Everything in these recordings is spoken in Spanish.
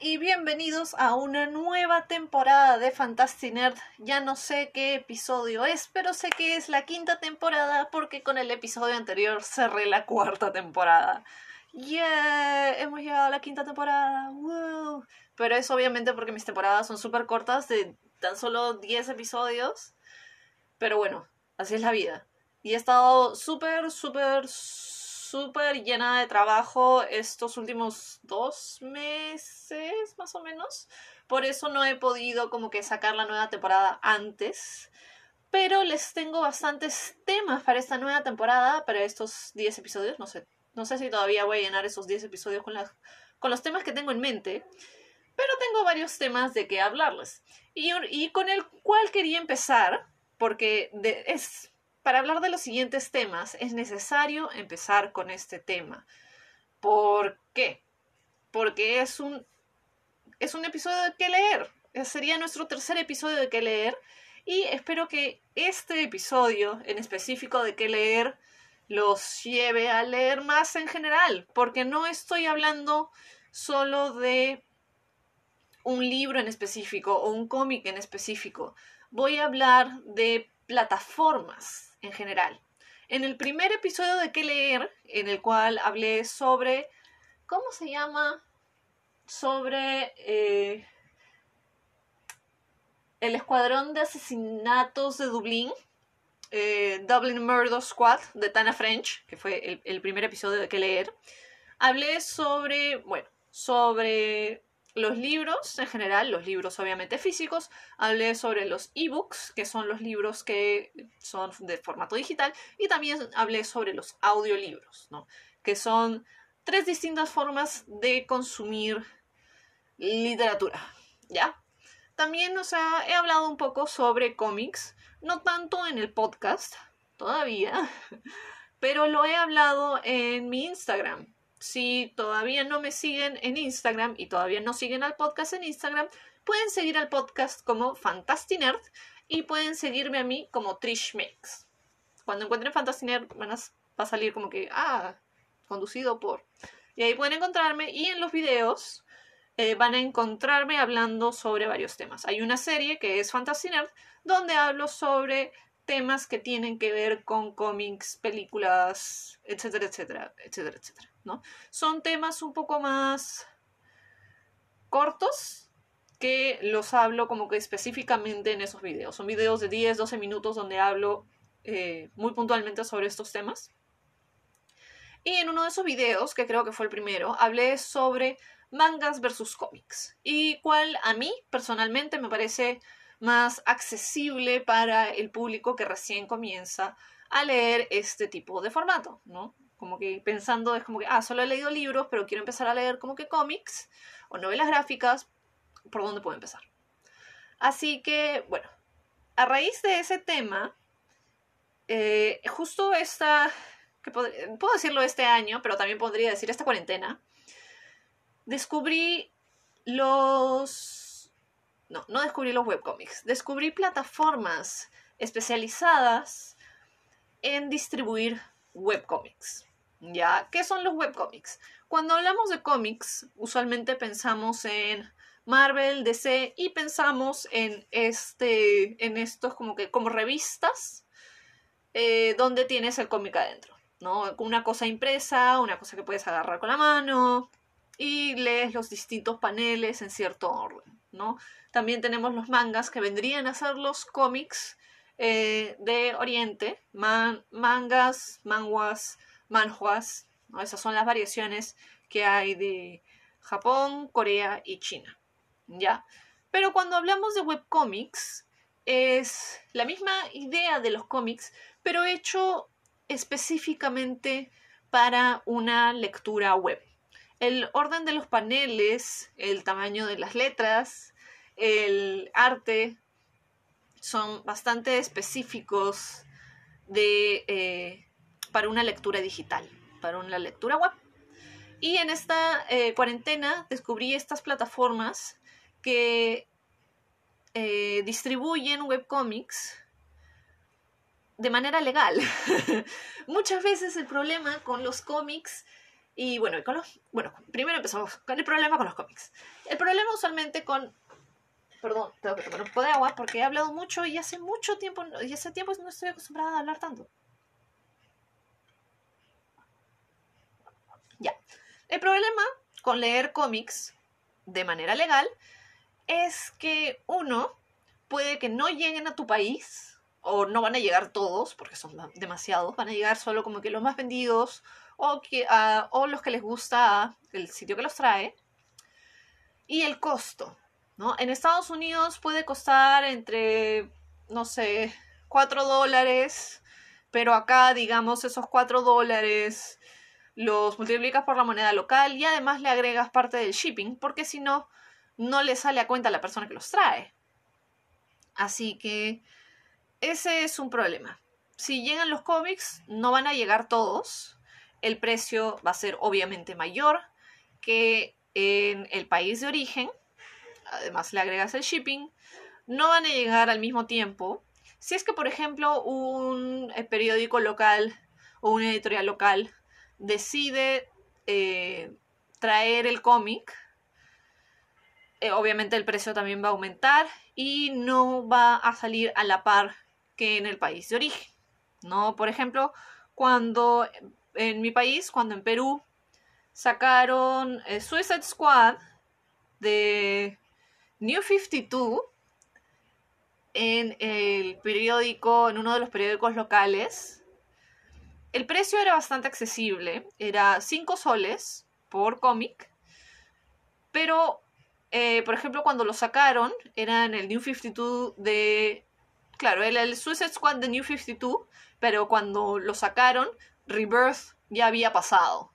y bienvenidos a una nueva temporada de Fantasy Nerd. Ya no sé qué episodio es, pero sé que es la quinta temporada porque con el episodio anterior cerré la cuarta temporada. ¡Yeah! Hemos llegado a la quinta temporada. ¡Woo! Pero es obviamente porque mis temporadas son súper cortas, de tan solo 10 episodios. Pero bueno, así es la vida. Y he estado súper, súper, súper llena de trabajo estos últimos dos meses, más o menos. Por eso no he podido como que sacar la nueva temporada antes. Pero les tengo bastantes temas para esta nueva temporada, para estos 10 episodios. No sé, no sé si todavía voy a llenar esos 10 episodios con, las, con los temas que tengo en mente. Pero tengo varios temas de qué hablarles. Y, y con el cual quería empezar, porque de, es para hablar de los siguientes temas es necesario empezar con este tema. ¿Por qué? Porque es un, es un episodio de qué leer. Sería nuestro tercer episodio de qué leer. Y espero que este episodio en específico de qué leer los lleve a leer más en general. Porque no estoy hablando solo de un libro en específico o un cómic en específico. Voy a hablar de plataformas en general. En el primer episodio de qué leer, en el cual hablé sobre, ¿cómo se llama? Sobre eh, el escuadrón de asesinatos de Dublín, eh, Dublin Murder Squad de Tana French, que fue el, el primer episodio de qué leer. Hablé sobre, bueno, sobre los libros en general, los libros obviamente físicos, hablé sobre los ebooks, que son los libros que son de formato digital, y también hablé sobre los audiolibros, ¿no? que son tres distintas formas de consumir literatura, ¿ya? También, o sea, he hablado un poco sobre cómics, no tanto en el podcast, todavía, pero lo he hablado en mi Instagram, si todavía no me siguen en Instagram y todavía no siguen al podcast en Instagram, pueden seguir al podcast como Fantastinerd y pueden seguirme a mí como Trish Makes. Cuando encuentren Fantastinerd van a, va a salir como que, ah, conducido por. Y ahí pueden encontrarme y en los videos eh, van a encontrarme hablando sobre varios temas. Hay una serie que es Fantasy donde hablo sobre temas que tienen que ver con cómics, películas, etcétera, etcétera, etcétera, etcétera. Son temas un poco más cortos que los hablo como que específicamente en esos videos. Son videos de 10, 12 minutos donde hablo eh, muy puntualmente sobre estos temas. Y en uno de esos videos, que creo que fue el primero, hablé sobre mangas versus cómics. Y cuál a mí personalmente me parece más accesible para el público que recién comienza a leer este tipo de formato, ¿no? Como que pensando es como que, ah, solo he leído libros, pero quiero empezar a leer como que cómics o novelas gráficas, ¿por dónde puedo empezar? Así que, bueno, a raíz de ese tema, eh, justo esta, que puedo decirlo este año, pero también podría decir esta cuarentena, descubrí los... No, no descubrí los webcomics, descubrí plataformas especializadas en distribuir webcomics. ¿Ya? ¿Qué son los webcomics? Cuando hablamos de cómics, usualmente pensamos en Marvel, DC y pensamos en este, en estos como que como revistas eh, donde tienes el cómic adentro, ¿no? Una cosa impresa, una cosa que puedes agarrar con la mano y lees los distintos paneles en cierto orden, ¿no? También tenemos los mangas que vendrían a ser los cómics eh, de Oriente, mangas, manguas, manhuas, esas son las variaciones que hay de Japón, Corea y China. ¿Ya? Pero cuando hablamos de webcomics, es la misma idea de los cómics, pero hecho específicamente para una lectura web. El orden de los paneles, el tamaño de las letras, el arte, son bastante específicos de, eh, para una lectura digital, para una lectura web. Y en esta eh, cuarentena descubrí estas plataformas que eh, distribuyen webcomics de manera legal. Muchas veces el problema con los cómics Y bueno, con los, bueno, primero empezamos con el problema con los cómics. El problema usualmente con... Perdón, tengo que tomar un poco de agua porque he hablado mucho y hace mucho tiempo, y hace tiempo no estoy acostumbrada a hablar tanto. Ya. El problema con leer cómics de manera legal es que uno puede que no lleguen a tu país o no van a llegar todos porque son demasiados, van a llegar solo como que los más vendidos o, que, o los que les gusta el sitio que los trae. Y el costo, ¿no? En Estados Unidos puede costar entre, no sé, 4 dólares, pero acá, digamos, esos 4 dólares los multiplicas por la moneda local y además le agregas parte del shipping, porque si no, no le sale a cuenta a la persona que los trae. Así que ese es un problema. Si llegan los cómics, no van a llegar todos. El precio va a ser obviamente mayor que en el país de origen. Además le agregas el shipping. No van a llegar al mismo tiempo. Si es que, por ejemplo, un eh, periódico local o una editorial local decide eh, traer el cómic, eh, obviamente el precio también va a aumentar y no va a salir a la par que en el país de origen. ¿no? Por ejemplo, cuando en mi país, cuando en Perú sacaron Suicide Squad de New 52 en el periódico, en uno de los periódicos locales, el precio era bastante accesible, era 5 soles por cómic, pero, eh, por ejemplo, cuando lo sacaron, era en el New 52 de... Claro, era el Suicide Squad de New 52, pero cuando lo sacaron, Rebirth ya había pasado.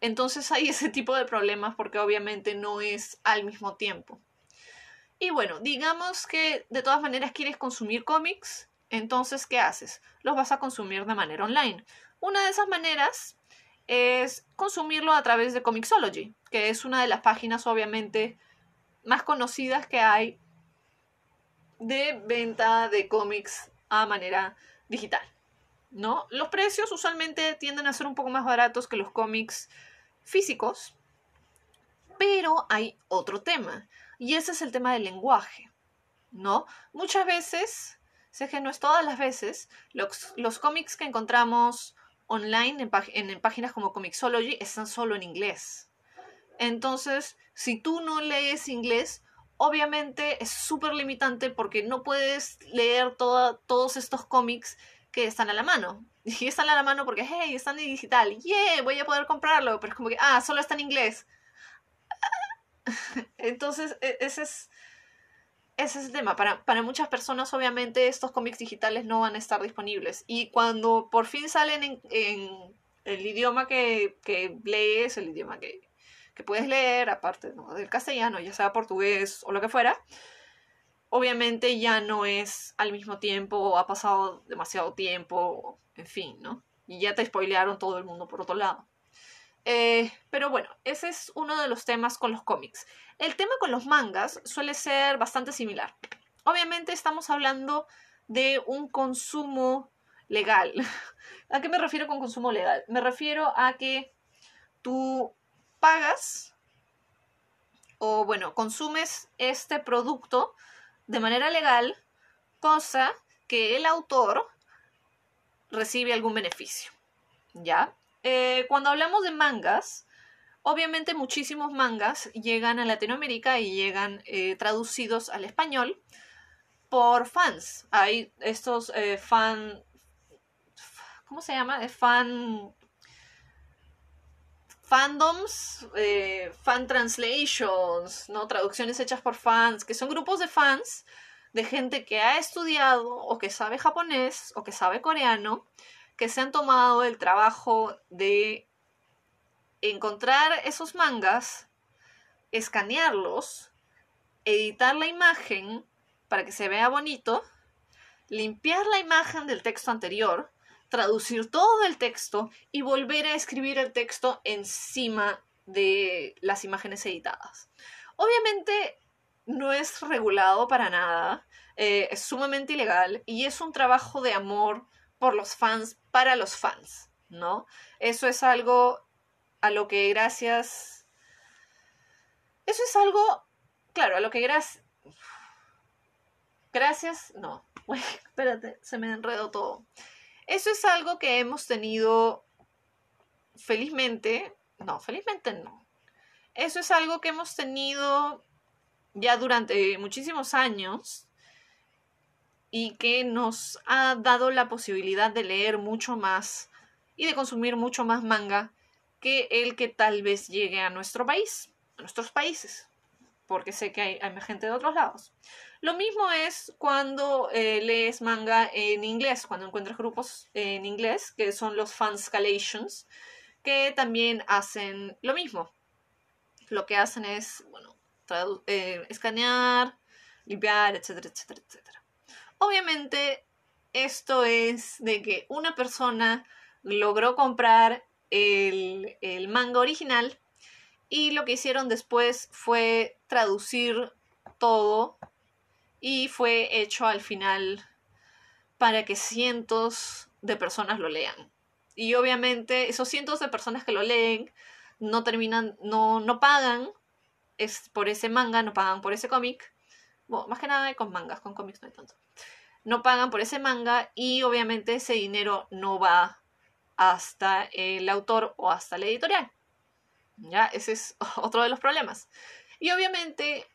Entonces hay ese tipo de problemas porque obviamente no es al mismo tiempo. Y bueno, digamos que de todas maneras quieres consumir cómics, entonces, ¿qué haces? Los vas a consumir de manera online. Una de esas maneras es consumirlo a través de Comixology, que es una de las páginas obviamente más conocidas que hay de venta de cómics a manera digital. ¿No? Los precios usualmente tienden a ser un poco más baratos que los cómics físicos, pero hay otro tema, y ese es el tema del lenguaje, ¿no? Muchas veces sé que no es todas las veces, los, cómics que encontramos online en, en, páginas como Comixology están solo en inglés. Entonces, si tú no lees inglés, obviamente es súper limitante porque no puedes leer todos estos cómics que están a la mano. Y están a la mano porque, hey, están en digital, yeah, voy a poder comprarlo, pero es como que, ah, solo está en inglés. Entonces, e, ese es ese es el tema. Para, muchas personas, obviamente, estos cómics digitales no van a estar disponibles. Y cuando por fin salen en, el idioma que, lees, el idioma que, puedes leer, aparte del castellano, ya sea portugués o lo que fuera, obviamente ya no es al mismo tiempo o ha pasado demasiado tiempo, en fin, ¿no? Y ya te spoilearon todo el mundo por otro lado. Eh, pero bueno, ese es uno de los temas con los cómics. El tema con los mangas suele ser bastante similar. Obviamente estamos hablando de un consumo legal. ¿A qué me refiero con consumo legal? Me refiero a que tú pagas o bueno, consumes este producto de manera legal, cosa que el autor recibe algún beneficio. ¿Ya? Eh, cuando hablamos de mangas, obviamente muchísimos mangas llegan a Latinoamérica y llegan eh, traducidos al español por fans. Hay estos eh, fan... ¿Cómo se llama? fan... Fandoms, fan translations, ¿no? Traducciones hechas por fans, que son grupos de fans de gente que ha estudiado o que sabe japonés o que sabe coreano que se han tomado el trabajo de encontrar esos mangas, escanearlos, editar la imagen para que se vea bonito, limpiar la imagen del texto anterior, traducir todo el texto y volver a escribir el texto encima de las imágenes editadas. Obviamente no es regulado para nada, eh, es sumamente ilegal y es un trabajo de amor por los fans, para los fans, ¿no? Eso es algo a lo que gracias... Eso es algo, claro, a lo que gracias... Gracias, no, espérate, se me enredó todo. Eso es algo que hemos tenido felizmente, no, felizmente no. Eso es algo que hemos tenido ya durante muchísimos años y que nos ha dado la posibilidad de leer mucho más y de consumir mucho más manga que el que tal vez llegue a nuestro país, a nuestros países, porque sé que hay, hay gente de otros lados. Lo mismo es cuando eh, lees manga en inglés, cuando encuentras grupos en inglés, que son los fanscalations, que también hacen lo mismo. Lo que hacen es, bueno, eh, escanear, limpiar, etcétera, etcétera, etcétera. Obviamente, esto es de que una persona logró comprar el, el manga original y lo que hicieron después fue traducir todo y fue hecho al final para que cientos de personas lo lean. Y obviamente esos cientos de personas que lo leen no terminan, no, no pagan es por ese manga, no pagan por ese cómic. Bueno, más que nada con mangas, con cómics no hay tanto. No pagan por ese manga y obviamente ese dinero no va hasta el autor o hasta la editorial. Ya, ese es otro de los problemas. Y obviamente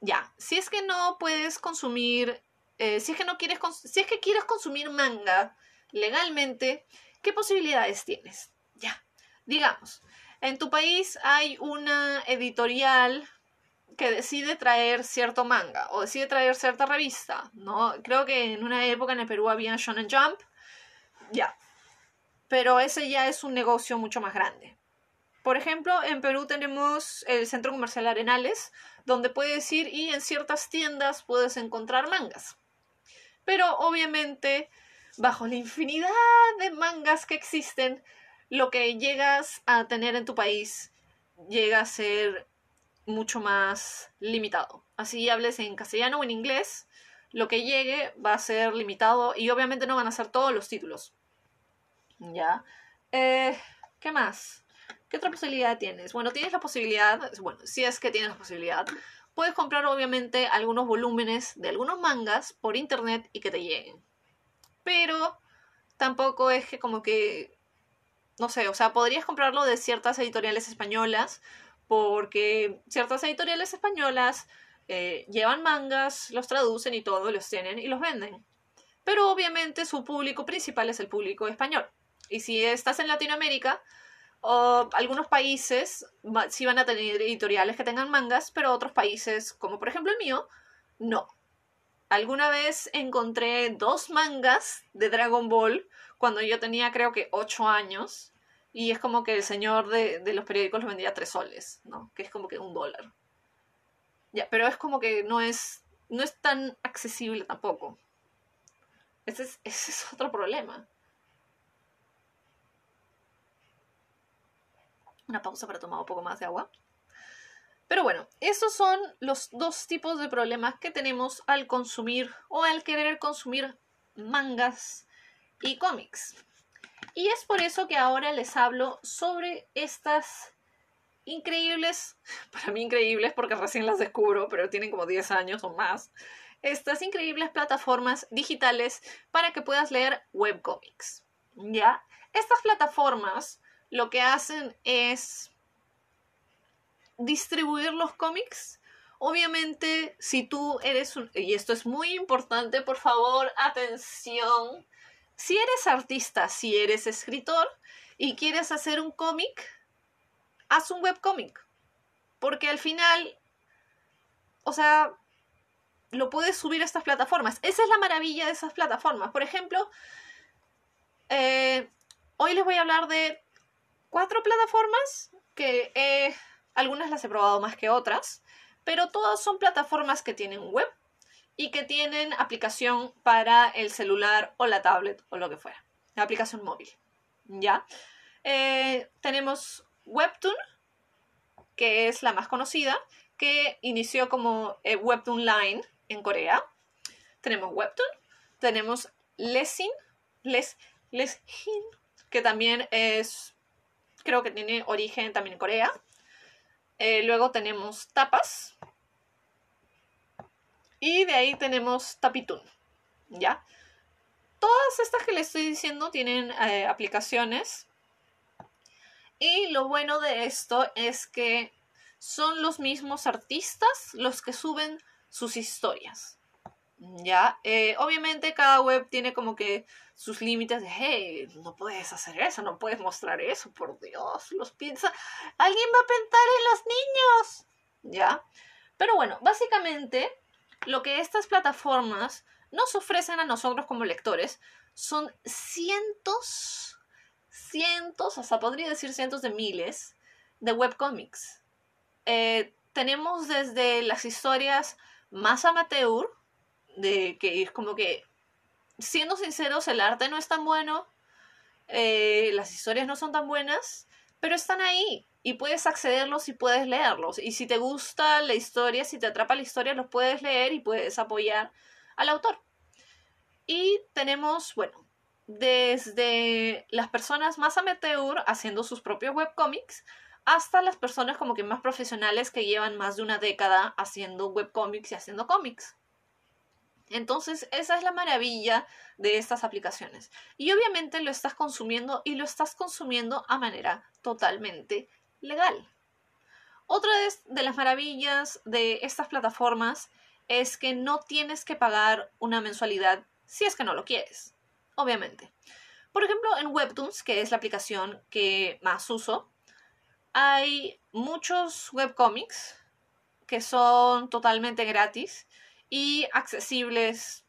ya, si es que no puedes consumir, eh, si es que no quieres, si es que quieres consumir manga legalmente, ¿qué posibilidades tienes? Ya, digamos, en tu país hay una editorial que decide traer cierto manga o decide traer cierta revista, ¿no? Creo que en una época en el Perú había Shonen Jump, ya. Pero ese ya es un negocio mucho más grande. Por ejemplo, en Perú tenemos el Centro Comercial Arenales, donde puedes ir y en ciertas tiendas puedes encontrar mangas. Pero obviamente, bajo la infinidad de mangas que existen, lo que llegas a tener en tu país llega a ser mucho más limitado. Así hables en castellano o en inglés, lo que llegue va a ser limitado y obviamente no van a ser todos los títulos. ¿Ya? Eh, ¿Qué más? ¿Qué otra posibilidad tienes? Bueno, tienes la posibilidad, bueno, si es que tienes la posibilidad, puedes comprar obviamente algunos volúmenes de algunos mangas por internet y que te lleguen. Pero tampoco es que como que, no sé, o sea, podrías comprarlo de ciertas editoriales españolas porque ciertas editoriales españolas eh, llevan mangas, los traducen y todo, los tienen y los venden. Pero obviamente su público principal es el público español. Y si estás en Latinoamérica, o algunos países sí van a tener editoriales que tengan mangas, pero otros países, como por ejemplo el mío, no. Alguna vez encontré dos mangas de Dragon Ball cuando yo tenía creo que ocho años. Y es como que el señor de, los periódicos los vendía tres soles, ¿no? Que es como que un dólar. Ya, pero es como que no es, no es tan accesible tampoco. ese es otro problema. Una pausa para tomar un poco más de agua. Pero bueno, esos son los dos tipos de problemas que tenemos al consumir o al querer consumir mangas y cómics. Y es por eso que ahora les hablo sobre estas increíbles, para mí increíbles porque recién las descubro, pero tienen como 10 años o más, estas increíbles plataformas digitales para que puedas leer webcomics. ¿Ya? Estas plataformas lo que hacen es distribuir los cómics. Obviamente, si tú eres un... Y esto es muy importante, por favor, atención. Si eres artista, si eres escritor y quieres hacer un cómic, haz un webcómic. Porque al final, o sea, lo puedes subir a estas plataformas. Esa es la maravilla de esas plataformas. Por ejemplo, eh, hoy les voy a hablar de cuatro plataformas que eh, algunas las he probado más que otras, pero todas son plataformas que tienen web y que tienen aplicación para el celular o la tablet o lo que fuera, aplicación móvil. ¿Ya? Eh, tenemos Webtoon, que es la más conocida, que inició como eh, Webtoon Line en Corea. Tenemos Webtoon, tenemos Lesin, Les, Lesin, que también es creo que tiene origen también en Corea. Eh, luego tenemos Tapas. Y de ahí tenemos Tapitun. ¿Ya? Todas estas que les estoy diciendo tienen eh, aplicaciones. Y lo bueno de esto es que son los mismos artistas los que suben sus historias. ¿Ya? Eh, obviamente cada web tiene como que sus límites de, hey, no puedes hacer eso, no puedes mostrar eso, por Dios, los piensa, alguien va a pensar en los niños, ¿ya? Pero bueno, básicamente lo que estas plataformas nos ofrecen a nosotros como lectores son cientos, cientos, hasta podría decir cientos de miles de webcomics. Eh, tenemos desde las historias más amateur, de que es como que siendo sinceros, el arte no es tan bueno, eh, las historias no son tan buenas, pero están ahí y puedes accederlos y puedes leerlos. Y si te gusta la historia, si te atrapa la historia, los puedes leer y puedes apoyar al autor. Y tenemos, bueno, desde las personas más amateur haciendo sus propios webcomics hasta las personas como que más profesionales que llevan más de una década haciendo webcomics y haciendo cómics. Entonces, esa es la maravilla de estas aplicaciones. Y obviamente lo estás consumiendo y lo estás consumiendo a manera totalmente legal. Otra de, las maravillas de estas plataformas es que no tienes que pagar una mensualidad si es que no lo quieres, obviamente. Por ejemplo, en Webtoons, que es la aplicación que más uso, hay muchos webcomics que son totalmente gratis y accesibles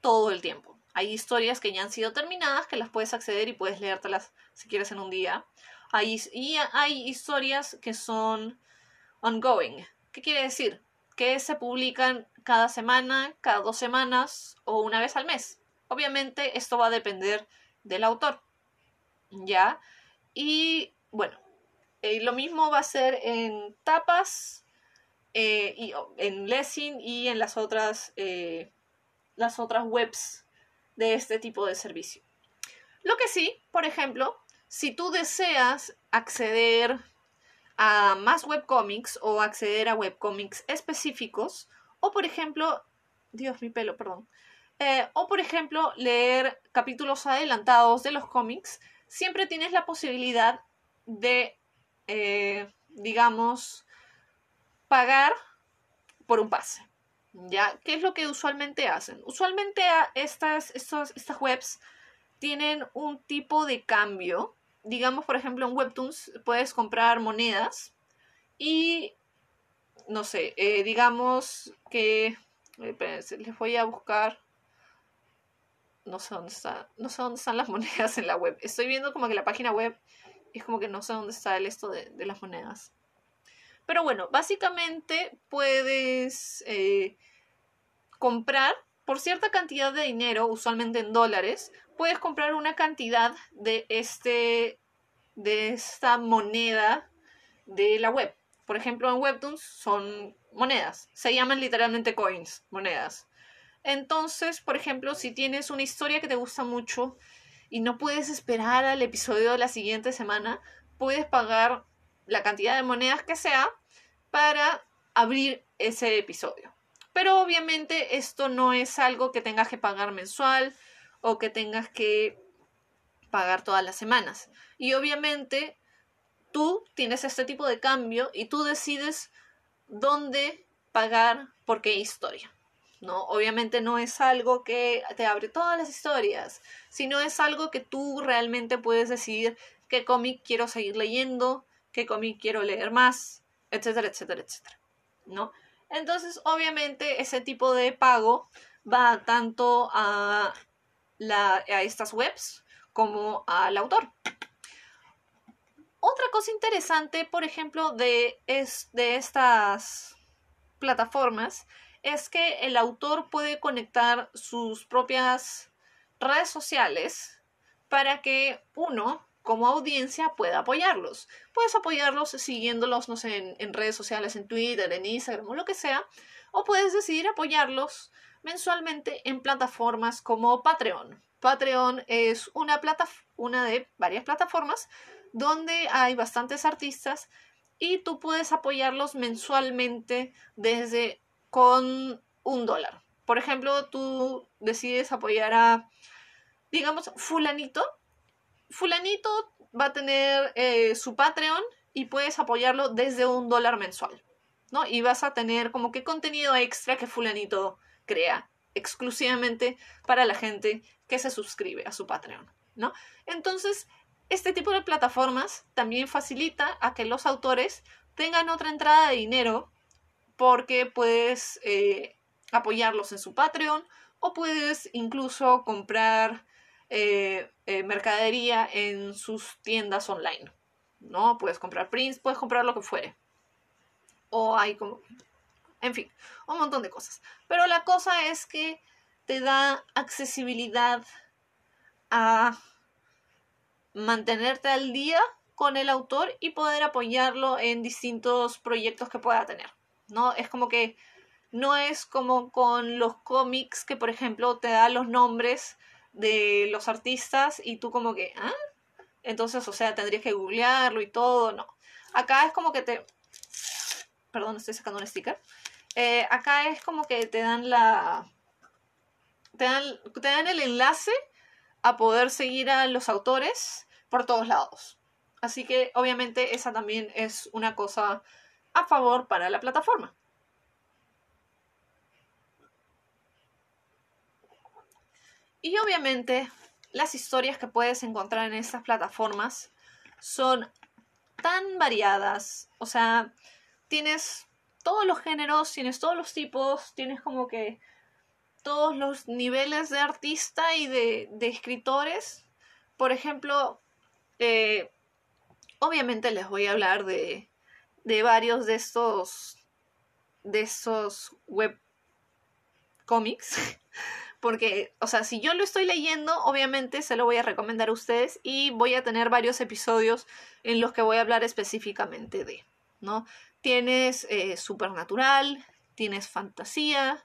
todo el tiempo. Hay historias que ya han sido terminadas que las puedes acceder y puedes leértelas si quieres en un día. Hay, y hay historias que son ongoing. ¿Qué quiere decir? Que se publican cada semana, cada dos semanas o una vez al mes. Obviamente esto va a depender del autor. ¿Ya? Y bueno, eh, lo mismo va a ser en tapas, eh, y, en Lessing y en las otras, eh, las otras webs de este tipo de servicio. Lo que sí, por ejemplo, si tú deseas acceder a más webcomics o acceder a webcomics específicos, o por ejemplo, Dios, mi pelo, perdón, eh, o por ejemplo, leer capítulos adelantados de los cómics, siempre tienes la posibilidad de, digamos, pagar por un pase. ¿Ya? ¿Qué es lo que usualmente hacen? Usualmente estas, estas webs tienen un tipo de cambio. Digamos, por ejemplo, en Webtoons puedes comprar monedas y, no sé, eh, digamos que... les voy a buscar... No sé dónde está, no sé dónde están las monedas en la web. Estoy viendo como que la página web es como que no sé dónde está el esto de las monedas. Pero bueno, básicamente puedes eh, comprar por cierta cantidad de dinero, usualmente en dólares, puedes comprar una cantidad de, este, de esta moneda de la web. Por ejemplo, en Webtoons son monedas, se llaman literalmente coins, monedas. Entonces, por ejemplo, si tienes una historia que te gusta mucho y no puedes esperar al episodio de la siguiente semana, puedes pagar la cantidad de monedas que sea para abrir ese episodio. Pero obviamente esto no es algo que tengas que pagar mensual o que tengas que pagar todas las semanas. Y obviamente tú tienes este tipo de cambio y tú decides dónde pagar por qué historia. ¿no? Obviamente no es algo que te abre todas las historias, sino es algo que tú realmente puedes decidir qué cómic quiero seguir leyendo, qué cómic quiero leer más, etcétera, etcétera, etcétera, ¿no? Entonces, obviamente, ese tipo de pago va tanto a, a estas webs como al autor. Otra cosa interesante, por ejemplo, de, es, de estas plataformas es que el autor puede conectar sus propias redes sociales para que uno como audiencia pueda apoyarlos. Puedes apoyarlos siguiéndolos, no sé, en, redes sociales, en Twitter, en Instagram o lo que sea, o puedes decidir apoyarlos mensualmente en plataformas como Patreon. Patreon es una, plata una de varias plataformas donde hay bastantes artistas y tú puedes apoyarlos mensualmente desde con un dólar. Por ejemplo, tú decides apoyar a, digamos, fulanito. Fulanito va a tener eh, su Patreon y puedes apoyarlo desde un dólar mensual, ¿no? Y vas a tener como que contenido extra que fulanito crea exclusivamente para la gente que se suscribe a su Patreon, ¿no? Entonces, este tipo de plataformas también facilita a que los autores tengan otra entrada de dinero porque puedes eh, apoyarlos en su Patreon o puedes incluso comprar eh, eh, mercadería en sus tiendas online, ¿no? Puedes comprar prints, puedes comprar lo que fuere. O hay como... En fin, un montón de cosas. Pero la cosa es que te da accesibilidad a mantenerte al día con el autor y poder apoyarlo en distintos proyectos que pueda tener. ¿no? Es como que no es como con los cómics que, por ejemplo, te da los nombres de los artistas y tú como que, ¿ah? Entonces, o sea, tendrías que googlearlo y todo, no. Acá es como que te... Perdón, estoy sacando un sticker. Eh, acá es como que te dan la... Te dan, te dan el enlace a poder seguir a los autores por todos lados. Así que obviamente esa también es una cosa a favor para la plataforma. Y obviamente las historias que puedes encontrar en estas plataformas son tan variadas. O sea, tienes todos los géneros, tienes todos los tipos, tienes como que todos los niveles de artista y de, escritores. Por ejemplo, eh, obviamente les voy a hablar de, de varios de estos de estos web cómics porque, o sea, si yo lo estoy leyendo, obviamente se lo voy a recomendar a ustedes y voy a tener varios episodios en los que voy a hablar específicamente de, ¿no? Tienes eh, supernatural, tienes fantasía,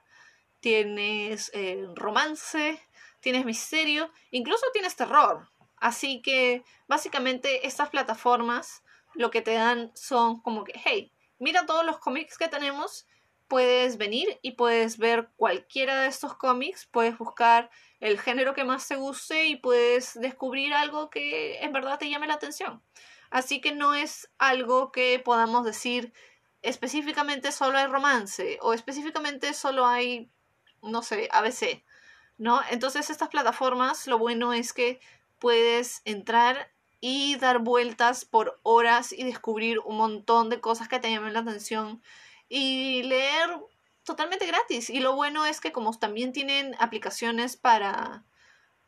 tienes eh, romance, tienes misterio, incluso tienes terror. Así que básicamente estas plataformas lo que te dan son como que, hey, mira todos los cómics que tenemos puedes venir y puedes ver cualquiera de estos cómics, puedes buscar el género que más te guste y puedes descubrir algo que en verdad te llame la atención. Así que no es algo que podamos decir específicamente solo hay romance o específicamente solo hay, no sé, ABC, ¿no? Entonces estas plataformas lo bueno es que puedes entrar y dar vueltas por horas y descubrir un montón de cosas que te llamen la atención y leer totalmente gratis. Y lo bueno es que como también tienen aplicaciones para,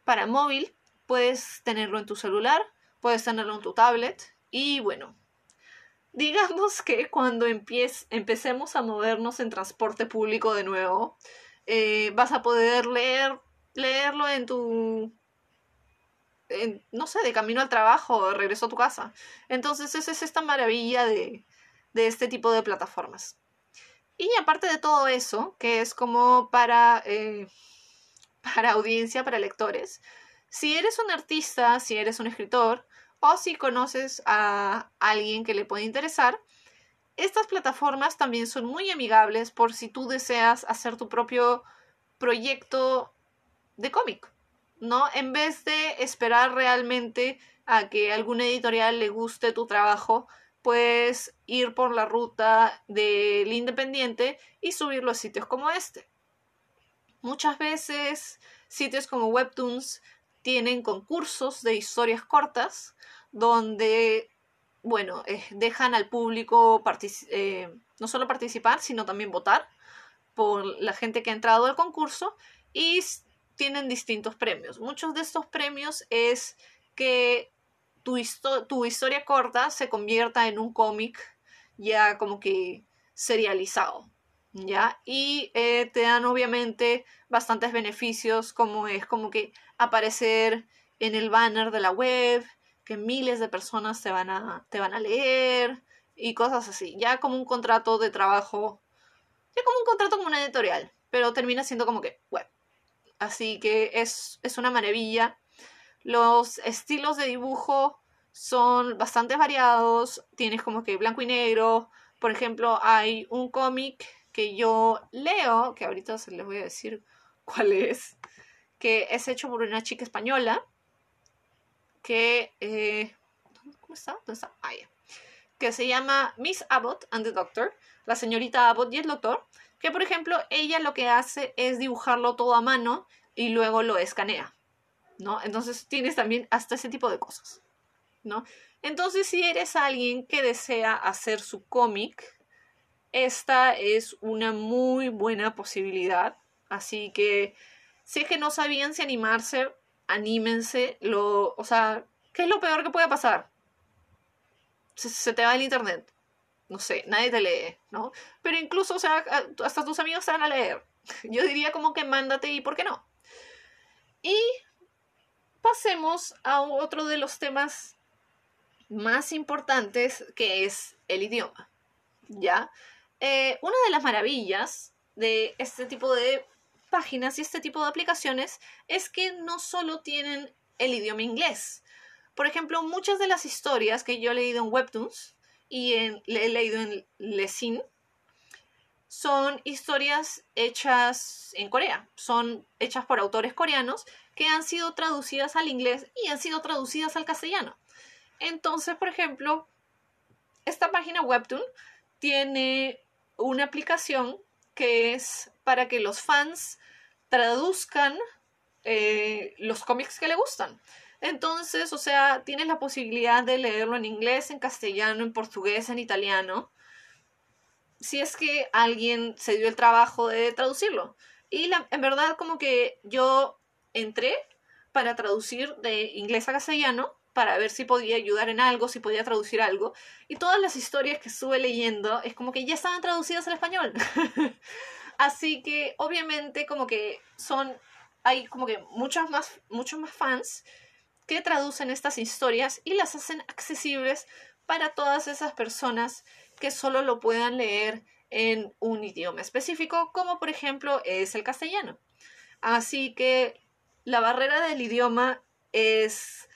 para móvil, puedes tenerlo en tu celular, puedes tenerlo en tu tablet y bueno, digamos que cuando empecemos a movernos en transporte público de nuevo, eh, vas a poder leer, leerlo en tu, no sé, de camino al trabajo, de regreso a tu casa. Entonces esa es esta maravilla de, de este tipo de plataformas. Y aparte de todo eso, que es como para, eh, para audiencia, para lectores, si eres un artista, si eres un escritor o si conoces a alguien que le puede interesar, estas plataformas también son muy amigables por si tú deseas hacer tu propio proyecto de cómic, ¿no? En vez de esperar realmente a que alguna editorial le guste tu trabajo, puedes ir por la ruta del independiente y subirlo a sitios como este. Muchas veces sitios como Webtoons tienen concursos de historias cortas donde, bueno, eh, dejan al público eh, no solo participar, sino también votar por la gente que ha entrado al concurso y tienen distintos premios. Muchos de estos premios es que tu, historia corta se convierta en un cómic ya como que serializado. ¿Ya? Y eh, te dan obviamente bastantes beneficios como es como que aparecer en el banner de la web, que miles de personas te van a, te van a leer y cosas así. Ya como un contrato de trabajo, ya como un contrato con una editorial, pero termina siendo como que web. Así que es, es una maravilla los estilos de dibujo son bastante variados, tienes como que blanco y negro, por ejemplo, hay un cómic que yo leo, que ahorita se les voy a decir cuál es, que es hecho por una chica española, que... Eh, ¿Cómo está? ¿Dónde está? Ah, Que se llama Miss Abbott and the Doctor, la señorita Abbott y el doctor, que por ejemplo ella lo que hace es dibujarlo todo a mano y luego lo escanea, ¿no? Entonces tienes también hasta ese tipo de cosas. ¿no? Entonces, si eres alguien que desea hacer su cómic, esta es una muy buena posibilidad. Así que, si es que no sabían si animarse, anímense. Lo, o sea, ¿qué es lo peor que puede pasar? Se, te va el internet. No sé, nadie te lee, ¿no? Pero incluso, o sea, hasta tus amigos te van a leer. Yo diría como que mándate y por qué no. Y pasemos a otro de los temas más importantes que es el idioma. ¿Ya? Eh, una de las maravillas de este tipo de páginas y este tipo de aplicaciones es que no solo tienen el idioma inglés. Por ejemplo, muchas de las historias que yo he leído en Webtoons y he leído en Lesin son historias hechas en Corea. Son hechas por autores coreanos que han sido traducidas al inglés y han sido traducidas al castellano. Entonces, por ejemplo, esta página Webtoon tiene una aplicación que es para que los fans traduzcan eh, los cómics que le gustan. Entonces, o sea, tienes la posibilidad de leerlo en inglés, en castellano, en portugués, en italiano, si es que alguien se dio el trabajo de traducirlo. Y en verdad como que yo entré para traducir de inglés a castellano para ver si podía ayudar en algo, si podía traducir algo. Y todas las historias que estuve leyendo es como que ya estaban traducidas al español. Así que obviamente como que son, hay como que muchos más, muchos más fans que traducen estas historias y las hacen accesibles para todas esas personas que solo lo puedan leer en un idioma específico, como por ejemplo es el castellano. Así que la barrera del idioma es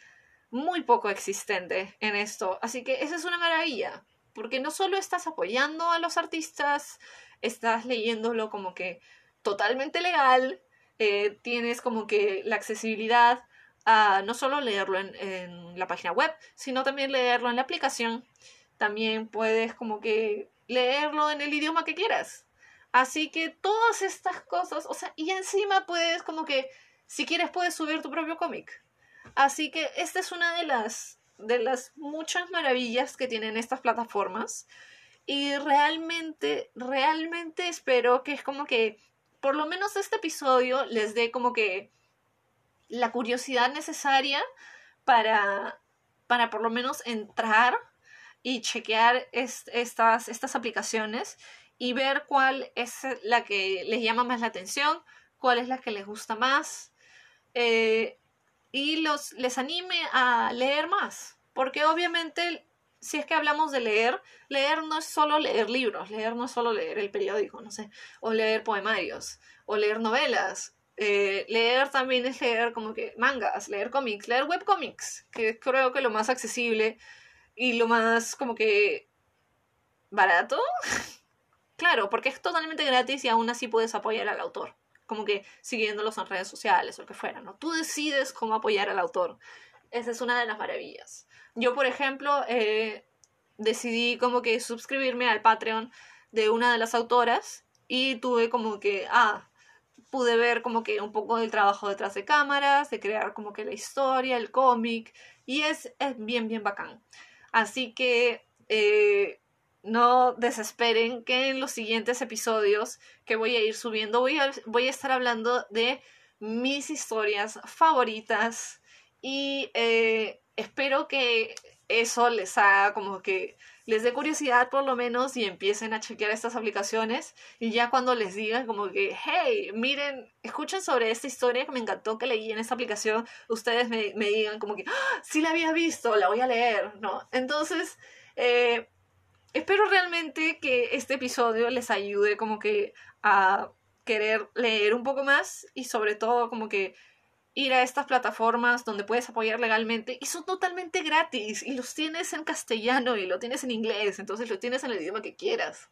muy poco existente en esto. Así que esa es una maravilla, porque no solo estás apoyando a los artistas, estás leyéndolo como que totalmente legal, eh, tienes como que la accesibilidad a no solo leerlo en, en, la página web, sino también leerlo en la aplicación. También puedes como que leerlo en el idioma que quieras. Así que todas estas cosas, o sea, y encima puedes como que, si quieres, puedes subir tu propio cómic. Así que esta es una de las, de las muchas maravillas que tienen estas plataformas. Y realmente, realmente espero que es como que, por lo menos este episodio les dé como que la curiosidad necesaria para, para por lo menos entrar y chequear estas, estas aplicaciones y ver cuál es la que les llama más la atención, cuál es la que les gusta más. Eh, y los, les anime a leer más. Porque obviamente, si es que hablamos de leer, leer no es solo leer libros, leer no es solo leer el periódico, no sé, o leer poemarios, o leer novelas. Eh, leer también es leer como que mangas, leer cómics, leer webcomics, que creo que lo más accesible y lo más como que barato. claro, porque es totalmente gratis y aún así puedes apoyar al autor como que siguiéndolos en redes sociales o lo que fuera, ¿no? Tú decides cómo apoyar al autor. Esa es una de las maravillas. Yo, por ejemplo, eh, decidí como que suscribirme al Patreon de una de las autoras y tuve como que, ah, pude ver como que un poco del trabajo detrás de cámaras, de crear como que la historia, el cómic, y es, es bien, bien bacán. Así que eh, no desesperen que en los siguientes episodios que voy a ir subiendo voy a, voy a estar hablando de mis historias favoritas y eh, espero que eso les haga como que les dé curiosidad por lo menos y empiecen a chequear estas aplicaciones y ya cuando les digan como que, hey, miren, escuchen sobre esta historia que me encantó que leí en esta aplicación, ustedes me, digan como que, ¡Ah, sí la había visto, la voy a leer, ¿no? Entonces, eh, espero realmente que este episodio les ayude como que a querer leer un poco más y sobre todo como que ir a estas plataformas donde puedes apoyar legalmente y son totalmente gratis y los tienes en castellano y lo tienes en inglés, entonces lo tienes en el idioma que quieras.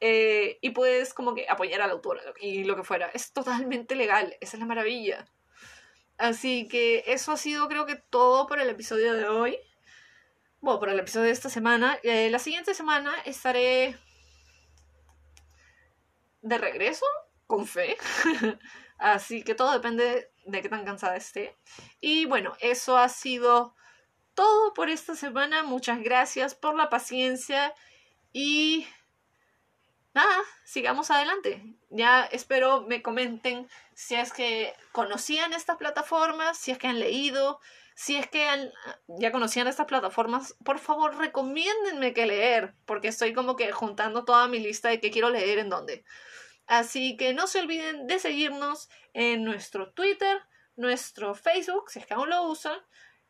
Eh, y puedes como que apoyar al autor y lo que fuera. Es totalmente legal, esa es la maravilla. Así que eso ha sido creo que todo por el episodio de hoy. Bueno, por el episodio de esta semana. Eh, la siguiente semana estaré de regreso, con fe. Así que todo depende de qué tan cansada esté. Y bueno, eso ha sido todo por esta semana. Muchas gracias por la paciencia y nada, sigamos adelante. Ya espero me comenten si es que conocían estas plataformas, si es que han leído, si es que ya conocían estas plataformas, por favor recomiéndenme que leer, porque estoy como que juntando toda mi lista de qué quiero leer en dónde. Así que no se olviden de seguirnos en nuestro Twitter, nuestro Facebook, si es que aún lo usan,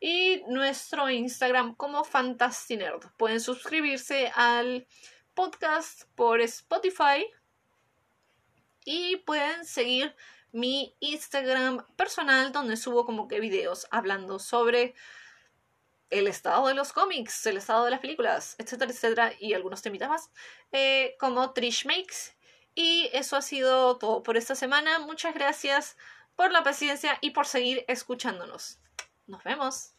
y nuestro Instagram como Fantastinerd. Pueden suscribirse al podcast por Spotify y pueden seguir mi Instagram personal donde subo como que videos hablando sobre el estado de los cómics, el estado de las películas, etcétera, etcétera, y algunos temitas más, eh, como Trish Makes. Y eso ha sido todo por esta semana. Muchas gracias por la paciencia y por seguir escuchándonos. Nos vemos.